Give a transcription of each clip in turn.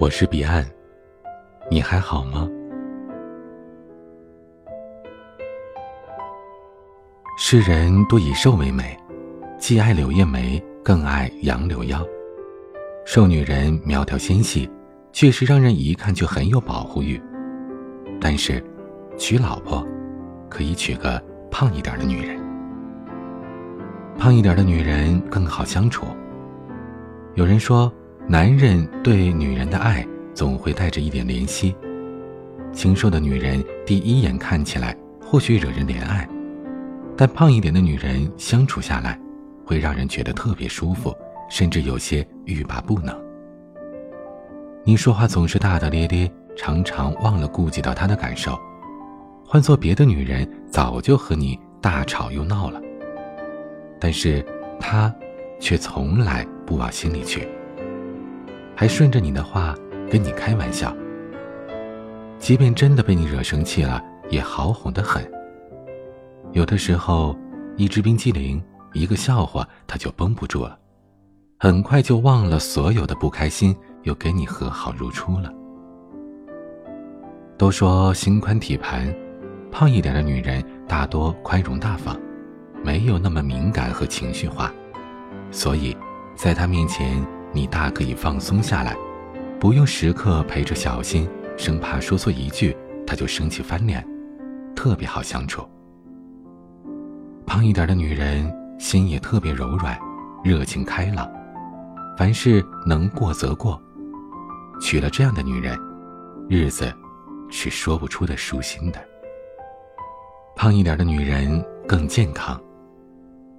我是彼岸，你还好吗？世人多以瘦为美，既爱柳叶眉，更爱杨柳腰。瘦女人苗条纤细，确实让人一看就很有保护欲。但是，娶老婆，可以娶个胖一点的女人。胖一点的女人更好相处。有人说。男人对女人的爱总会带着一点怜惜，清瘦的女人第一眼看起来或许惹人怜爱，但胖一点的女人相处下来，会让人觉得特别舒服，甚至有些欲罢不能。你说话总是大大咧咧，常常忘了顾及到她的感受，换做别的女人早就和你大吵又闹了，但是她却从来不往心里去。还顺着你的话跟你开玩笑，即便真的被你惹生气了，也好哄得很。有的时候，一支冰激凌，一个笑话，他就绷不住了，很快就忘了所有的不开心，又跟你和好如初了。都说心宽体盘，胖一点的女人大多宽容大方，没有那么敏感和情绪化，所以，在她面前。你大可以放松下来，不用时刻陪着小心，生怕说错一句他就生气翻脸，特别好相处。胖一点的女人心也特别柔软，热情开朗，凡事能过则过。娶了这样的女人，日子是说不出的舒心的。胖一点的女人更健康，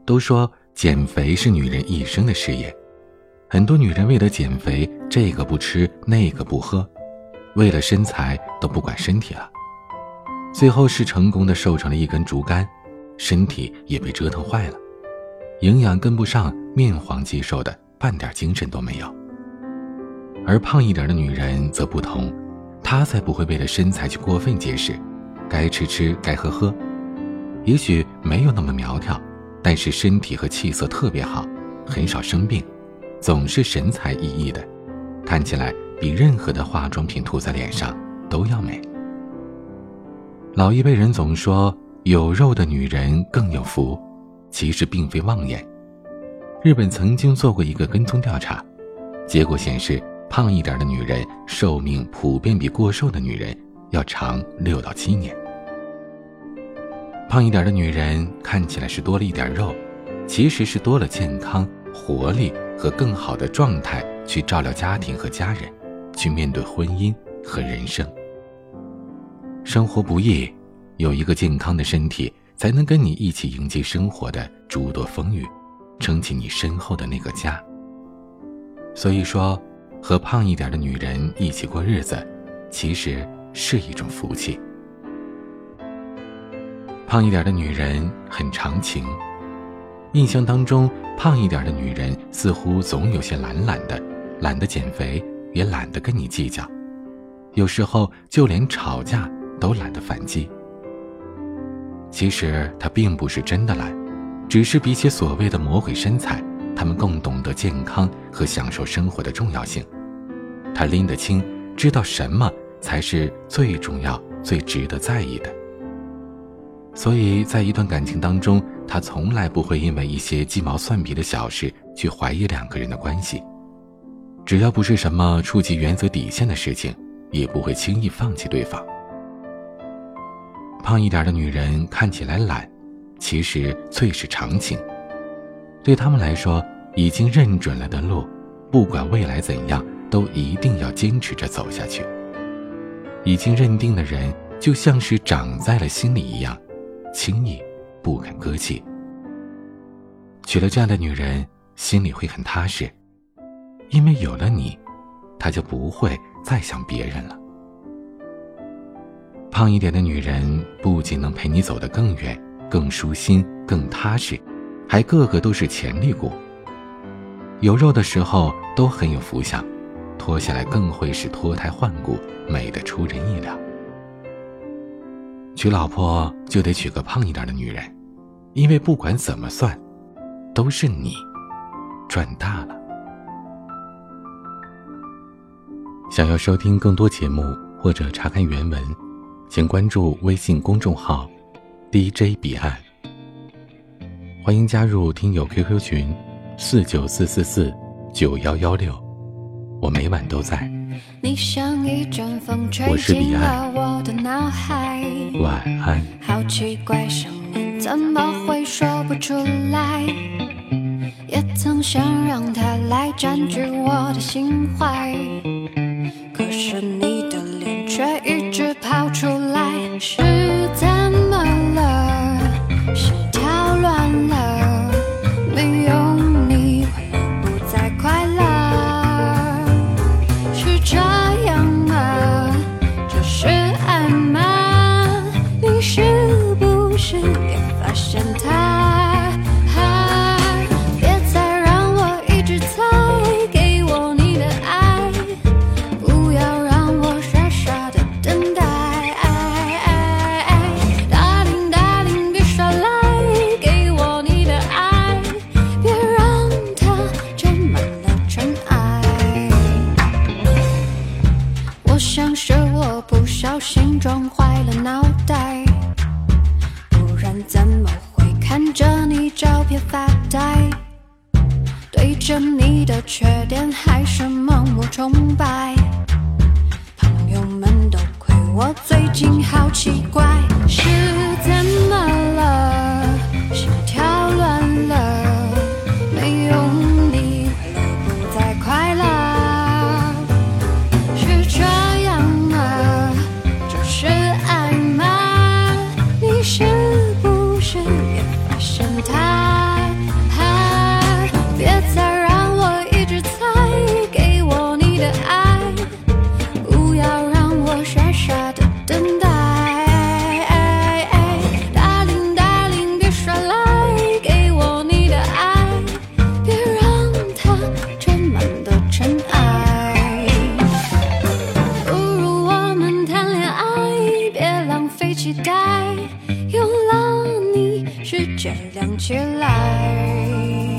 都说减肥是女人一生的事业。很多女人为了减肥，这个不吃那个不喝，为了身材都不管身体了，最后是成功的瘦成了一根竹竿，身体也被折腾坏了，营养跟不上，面黄肌瘦的，半点精神都没有。而胖一点的女人则不同，她才不会为了身材去过分节食，该吃吃，该喝喝，也许没有那么苗条，但是身体和气色特别好，很少生病。总是神采奕奕的，看起来比任何的化妆品涂在脸上都要美。老一辈人总说有肉的女人更有福，其实并非妄言。日本曾经做过一个跟踪调查，结果显示，胖一点的女人寿命普遍比过瘦的女人要长六到七年。胖一点的女人看起来是多了一点肉，其实是多了健康活力。和更好的状态去照料家庭和家人，去面对婚姻和人生。生活不易，有一个健康的身体，才能跟你一起迎接生活的诸多风雨，撑起你身后的那个家。所以说，和胖一点的女人一起过日子，其实是一种福气。胖一点的女人很长情。印象当中，胖一点的女人似乎总有些懒懒的，懒得减肥，也懒得跟你计较，有时候就连吵架都懒得反击。其实她并不是真的懒，只是比起所谓的魔鬼身材，她们更懂得健康和享受生活的重要性。她拎得清，知道什么才是最重要、最值得在意的。所以在一段感情当中。他从来不会因为一些鸡毛蒜皮的小事去怀疑两个人的关系，只要不是什么触及原则底线的事情，也不会轻易放弃对方。胖一点的女人看起来懒，其实最是长情。对他们来说，已经认准了的路，不管未来怎样，都一定要坚持着走下去。已经认定的人，就像是长在了心里一样，轻易。不肯割弃，娶了这样的女人，心里会很踏实，因为有了你，她就不会再想别人了。胖一点的女人不仅能陪你走得更远、更舒心、更踏实，还个个都是潜力股。有肉的时候都很有福相，脱下来更会是脱胎换骨，美得出人意料。娶老婆就得娶个胖一点的女人，因为不管怎么算，都是你赚大了。想要收听更多节目或者查看原文，请关注微信公众号 DJ 彼岸。欢迎加入听友 QQ 群四九四四四九幺幺六，我每晚都在。你像一阵风吹进了我的脑海，晚安。好奇怪，声音怎么会说不出来？也曾想让它来占据我的心怀，可是你的脸却一直跑出发现它？别再让我一直猜，给我你的爱，不要让我傻傻的等待。Darling Darling，别耍赖，给我你的爱，别让它沾满了尘埃。我想是我不小心撞坏了脑袋，不然怎么会着你照片发呆？对着你的缺点还是盲目崇拜，朋友们都亏我最近好奇怪，是期待，有了你，世界亮起来。